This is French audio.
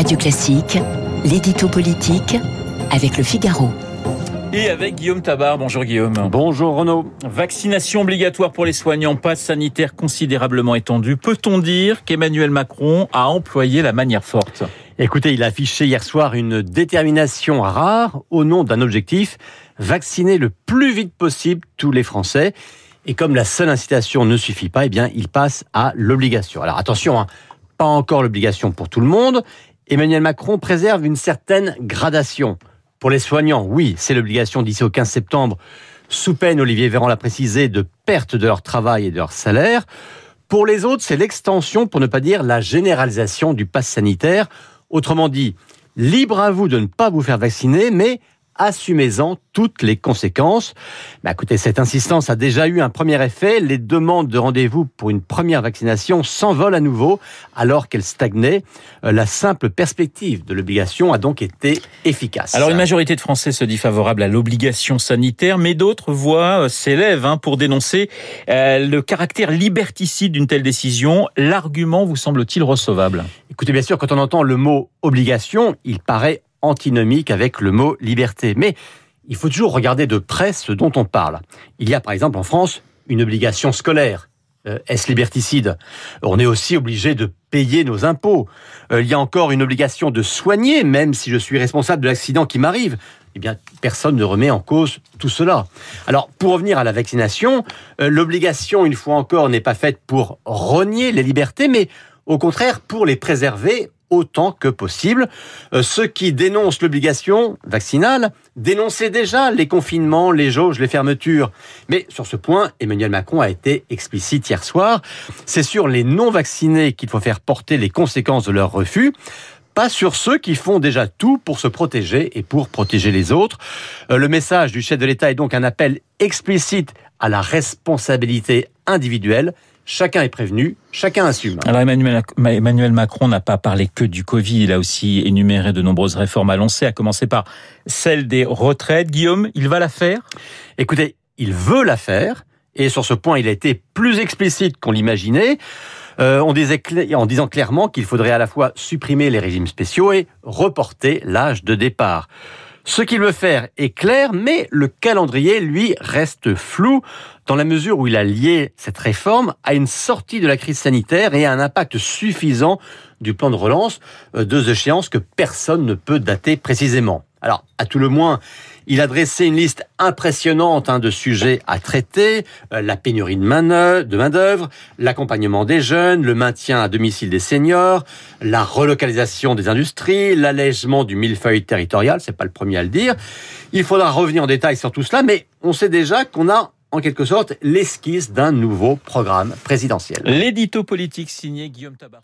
Radio Classique, l'édito politique avec le Figaro. Et avec Guillaume Tabar. Bonjour Guillaume. Bonjour Renaud. Vaccination obligatoire pour les soignants, passe sanitaire considérablement étendu. Peut-on dire qu'Emmanuel Macron a employé la manière forte? Écoutez, il a affiché hier soir une détermination rare au nom d'un objectif, vacciner le plus vite possible tous les Français. Et comme la seule incitation ne suffit pas, eh bien, il passe à l'obligation. Alors attention, hein, pas encore l'obligation pour tout le monde. Emmanuel Macron préserve une certaine gradation. Pour les soignants, oui, c'est l'obligation d'ici au 15 septembre, sous peine, Olivier Véran l'a précisé, de perte de leur travail et de leur salaire. Pour les autres, c'est l'extension, pour ne pas dire la généralisation du pass sanitaire. Autrement dit, libre à vous de ne pas vous faire vacciner, mais assumez-en toutes les conséquences. Mais écoutez, cette insistance a déjà eu un premier effet. Les demandes de rendez-vous pour une première vaccination s'envolent à nouveau alors qu'elles stagnaient. Euh, la simple perspective de l'obligation a donc été efficace. Alors une majorité de Français se dit favorable à l'obligation sanitaire, mais d'autres voix euh, s'élèvent hein, pour dénoncer euh, le caractère liberticide d'une telle décision. L'argument vous semble-t-il recevable? Écoutez, bien sûr, quand on entend le mot obligation, il paraît antinomique avec le mot liberté. Mais il faut toujours regarder de près ce dont on parle. Il y a par exemple en France une obligation scolaire. Euh, Est-ce liberticide? On est aussi obligé de payer nos impôts. Euh, il y a encore une obligation de soigner, même si je suis responsable de l'accident qui m'arrive. Eh bien, personne ne remet en cause tout cela. Alors, pour revenir à la vaccination, euh, l'obligation, une fois encore, n'est pas faite pour renier les libertés, mais au contraire pour les préserver autant que possible. Euh, ceux qui dénoncent l'obligation vaccinale dénonçaient déjà les confinements, les jauges, les fermetures. Mais sur ce point, Emmanuel Macron a été explicite hier soir. C'est sur les non-vaccinés qu'il faut faire porter les conséquences de leur refus pas sur ceux qui font déjà tout pour se protéger et pour protéger les autres. Euh, le message du chef de l'État est donc un appel explicite à la responsabilité individuelle Chacun est prévenu, chacun assume. Alors Emmanuel, Emmanuel Macron n'a pas parlé que du Covid, il a aussi énuméré de nombreuses réformes annoncées, à commencer par celle des retraites. Guillaume, il va la faire? Écoutez, il veut la faire, et sur ce point, il a été plus explicite qu'on l'imaginait. Euh, on disait en disant clairement qu'il faudrait à la fois supprimer les régimes spéciaux et reporter l'âge de départ. Ce qu'il veut faire est clair, mais le calendrier, lui, reste flou dans la mesure où il a lié cette réforme à une sortie de la crise sanitaire et à un impact suffisant du plan de relance, euh, deux échéances que personne ne peut dater précisément. Alors, à tout le moins, il a dressé une liste impressionnante hein, de sujets à traiter euh, la pénurie de main-d'œuvre, l'accompagnement des jeunes, le maintien à domicile des seniors, la relocalisation des industries, l'allègement du millefeuille territorial. C'est pas le premier à le dire. Il faudra revenir en détail sur tout cela, mais on sait déjà qu'on a en quelque sorte l'esquisse d'un nouveau programme présidentiel. L'édito politique signé Guillaume Tabar.